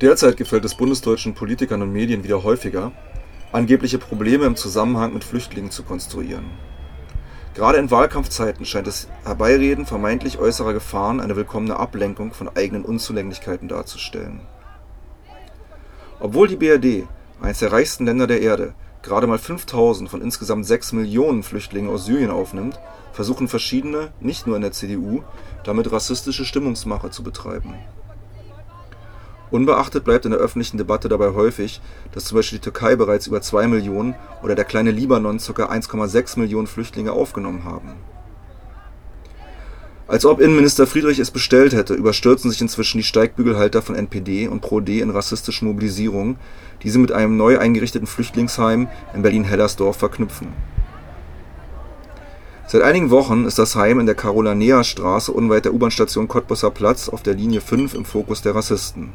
Derzeit gefällt es bundesdeutschen Politikern und Medien wieder häufiger, angebliche Probleme im Zusammenhang mit Flüchtlingen zu konstruieren. Gerade in Wahlkampfzeiten scheint das Herbeireden vermeintlich äußerer Gefahren eine willkommene Ablenkung von eigenen Unzulänglichkeiten darzustellen. Obwohl die BRD, eines der reichsten Länder der Erde, gerade mal 5000 von insgesamt 6 Millionen Flüchtlingen aus Syrien aufnimmt, versuchen verschiedene, nicht nur in der CDU, damit rassistische Stimmungsmache zu betreiben Unbeachtet bleibt in der öffentlichen Debatte dabei häufig, dass zum Beispiel die Türkei bereits über 2 Millionen oder der kleine Libanon ca. 1,6 Millionen Flüchtlinge aufgenommen haben. Als ob Innenminister Friedrich es bestellt hätte, überstürzen sich inzwischen die Steigbügelhalter von NPD und Pro-D in rassistische Mobilisierungen, die sie mit einem neu eingerichteten Flüchtlingsheim in Berlin-Hellersdorf verknüpfen. Seit einigen Wochen ist das Heim in der Carolanea-Straße unweit der U-Bahn-Station Cottbusser Platz auf der Linie 5 im Fokus der Rassisten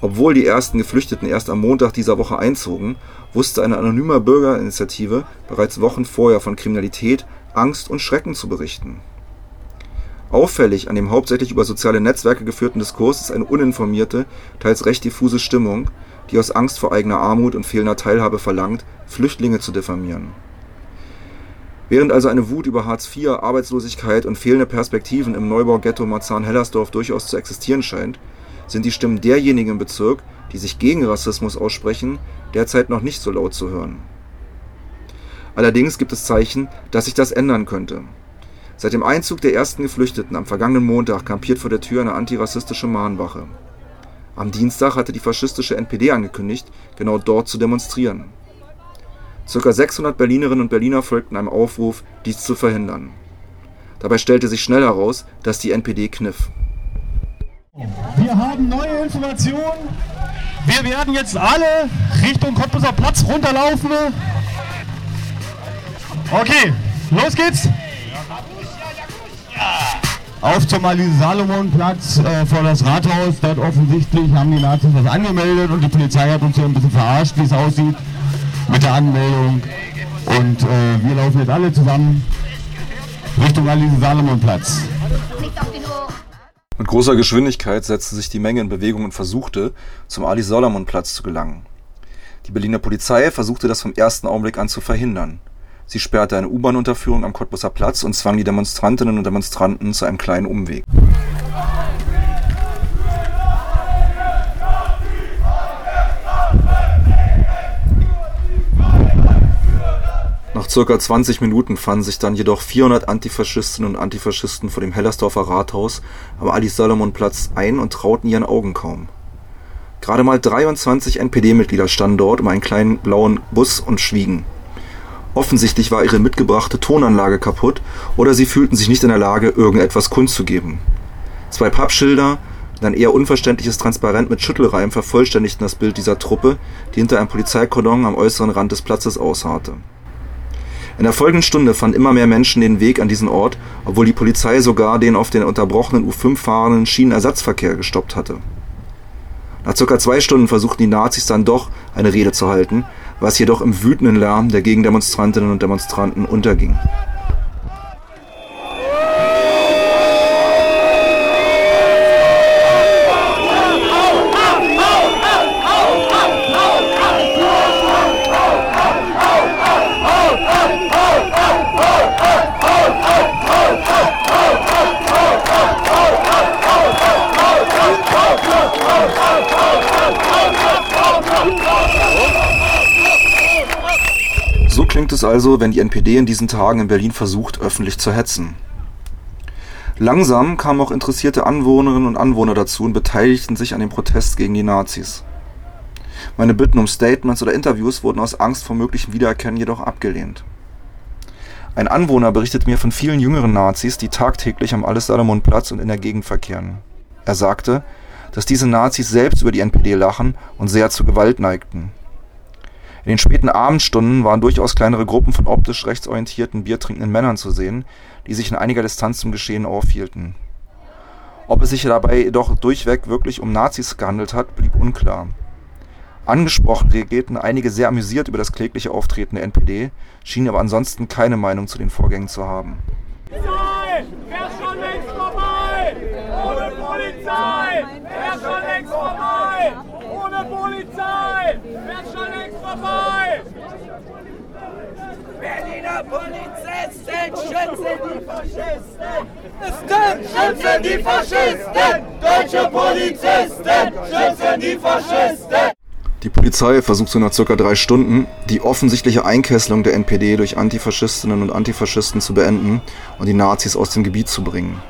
obwohl die ersten Geflüchteten erst am Montag dieser Woche einzogen, wusste eine anonyme Bürgerinitiative bereits Wochen vorher von Kriminalität, Angst und Schrecken zu berichten. Auffällig an dem hauptsächlich über soziale Netzwerke geführten Diskurs ist eine uninformierte, teils recht diffuse Stimmung, die aus Angst vor eigener Armut und fehlender Teilhabe verlangt, Flüchtlinge zu diffamieren. Während also eine Wut über Hartz IV, Arbeitslosigkeit und fehlende Perspektiven im Neubau-Ghetto Marzahn-Hellersdorf durchaus zu existieren scheint sind die Stimmen derjenigen im Bezirk, die sich gegen Rassismus aussprechen, derzeit noch nicht so laut zu hören. Allerdings gibt es Zeichen, dass sich das ändern könnte. Seit dem Einzug der ersten Geflüchteten am vergangenen Montag kampiert vor der Tür eine antirassistische Mahnwache. Am Dienstag hatte die faschistische NPD angekündigt, genau dort zu demonstrieren. Circa 600 Berlinerinnen und Berliner folgten einem Aufruf, dies zu verhindern. Dabei stellte sich schnell heraus, dass die NPD kniff. Wir haben neue Informationen. Wir werden jetzt alle Richtung Cottbuser Platz runterlaufen. Okay, los geht's. Auf zum Ali-Salomon-Platz äh, vor das Rathaus. Dort offensichtlich haben die Nazis was angemeldet und die Polizei hat uns hier ein bisschen verarscht, wie es aussieht mit der Anmeldung. Und äh, wir laufen jetzt alle zusammen Richtung Ali-Salomon-Platz. Mit großer Geschwindigkeit setzte sich die Menge in Bewegung und versuchte, zum Ali-Solomon-Platz zu gelangen. Die Berliner Polizei versuchte das vom ersten Augenblick an zu verhindern. Sie sperrte eine U-Bahn-Unterführung am Cottbusser Platz und zwang die Demonstrantinnen und Demonstranten zu einem kleinen Umweg. Nach circa 20 Minuten fanden sich dann jedoch 400 Antifaschistinnen und Antifaschisten vor dem Hellersdorfer Rathaus am Ali-Salomon-Platz ein und trauten ihren Augen kaum. Gerade mal 23 NPD-Mitglieder standen dort um einen kleinen blauen Bus und schwiegen. Offensichtlich war ihre mitgebrachte Tonanlage kaputt oder sie fühlten sich nicht in der Lage, irgendetwas kundzugeben. Zwei Pappschilder und ein eher unverständliches Transparent mit Schüttelreim vervollständigten das Bild dieser Truppe, die hinter einem Polizeikordon am äußeren Rand des Platzes ausharrte in der folgenden Stunde fanden immer mehr Menschen den Weg an diesen Ort, obwohl die Polizei sogar den auf den unterbrochenen U5 fahrenden Schienenersatzverkehr gestoppt hatte. Nach circa zwei Stunden versuchten die Nazis dann doch eine Rede zu halten, was jedoch im wütenden Lärm der Gegendemonstrantinnen und Demonstranten unterging So klingt es also, wenn die NPD in diesen Tagen in Berlin versucht, öffentlich zu hetzen. Langsam kamen auch interessierte Anwohnerinnen und Anwohner dazu und beteiligten sich an dem Protest gegen die Nazis. Meine Bitten um Statements oder Interviews wurden aus Angst vor möglichem Wiedererkennen jedoch abgelehnt. Ein Anwohner berichtet mir von vielen jüngeren Nazis, die tagtäglich am Alles-Salomon-Platz und in der Gegend verkehren. Er sagte, dass diese Nazis selbst über die NPD lachen und sehr zur Gewalt neigten. In den späten Abendstunden waren durchaus kleinere Gruppen von optisch rechtsorientierten, biertrinkenden Männern zu sehen, die sich in einiger Distanz zum Geschehen aufhielten. Ob es sich dabei jedoch durchweg wirklich um Nazis gehandelt hat, blieb unklar. Angesprochen reagierten einige sehr amüsiert über das klägliche Auftreten der NPD, schienen aber ansonsten keine Meinung zu den Vorgängen zu haben. Schützen die Faschisten! Deutsche Polizisten schützen die Faschisten! Die Polizei versuchte nach circa drei Stunden, die offensichtliche Einkesselung der NPD durch Antifaschistinnen und Antifaschisten zu beenden und die Nazis aus dem Gebiet zu bringen.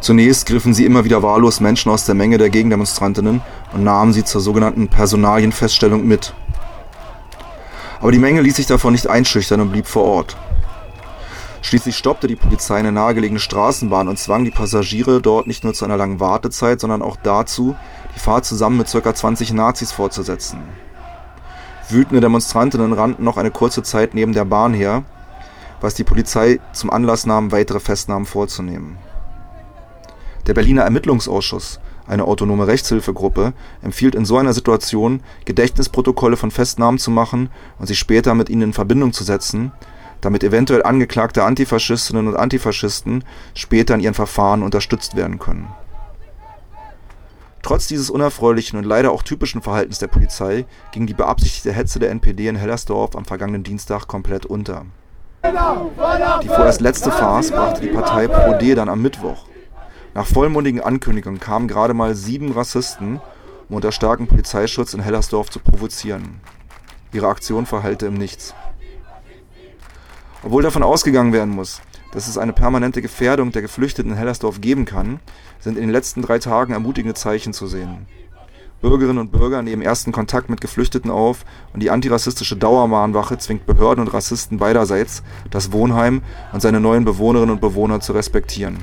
Zunächst griffen sie immer wieder wahllos Menschen aus der Menge der Gegendemonstrantinnen und nahmen sie zur sogenannten Personalienfeststellung mit. Aber die Menge ließ sich davon nicht einschüchtern und blieb vor Ort. Schließlich stoppte die Polizei eine nahegelegene Straßenbahn und zwang die Passagiere dort nicht nur zu einer langen Wartezeit, sondern auch dazu, die Fahrt zusammen mit ca. 20 Nazis fortzusetzen. Wütende Demonstrantinnen rannten noch eine kurze Zeit neben der Bahn her, was die Polizei zum Anlass nahm, weitere Festnahmen vorzunehmen. Der Berliner Ermittlungsausschuss, eine autonome Rechtshilfegruppe, empfiehlt in so einer Situation, Gedächtnisprotokolle von Festnahmen zu machen und sich später mit ihnen in Verbindung zu setzen, damit eventuell angeklagte Antifaschistinnen und Antifaschisten später in ihren Verfahren unterstützt werden können. Trotz dieses unerfreulichen und leider auch typischen Verhaltens der Polizei ging die beabsichtigte Hetze der NPD in Hellersdorf am vergangenen Dienstag komplett unter. Die vorerst letzte Farce brachte die Partei Pro D dann am Mittwoch. Nach vollmundigen Ankündigungen kamen gerade mal sieben Rassisten, um unter starkem Polizeischutz in Hellersdorf zu provozieren. Ihre Aktion verhallte im Nichts. Obwohl davon ausgegangen werden muss, dass es eine permanente Gefährdung der Geflüchteten in Hellersdorf geben kann, sind in den letzten drei Tagen ermutigende Zeichen zu sehen. Bürgerinnen und Bürger nehmen ersten Kontakt mit Geflüchteten auf und die antirassistische Dauermahnwache zwingt Behörden und Rassisten beiderseits, das Wohnheim und seine neuen Bewohnerinnen und Bewohner zu respektieren.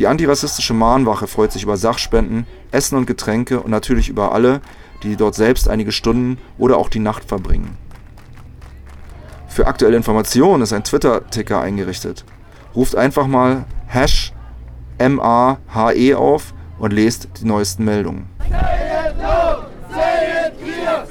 Die antirassistische Mahnwache freut sich über Sachspenden, Essen und Getränke und natürlich über alle, die dort selbst einige Stunden oder auch die Nacht verbringen. Für aktuelle Informationen ist ein Twitter-Ticker eingerichtet. Ruft einfach mal Hash MAHE auf und lest die neuesten Meldungen. Say it loud, say it clear,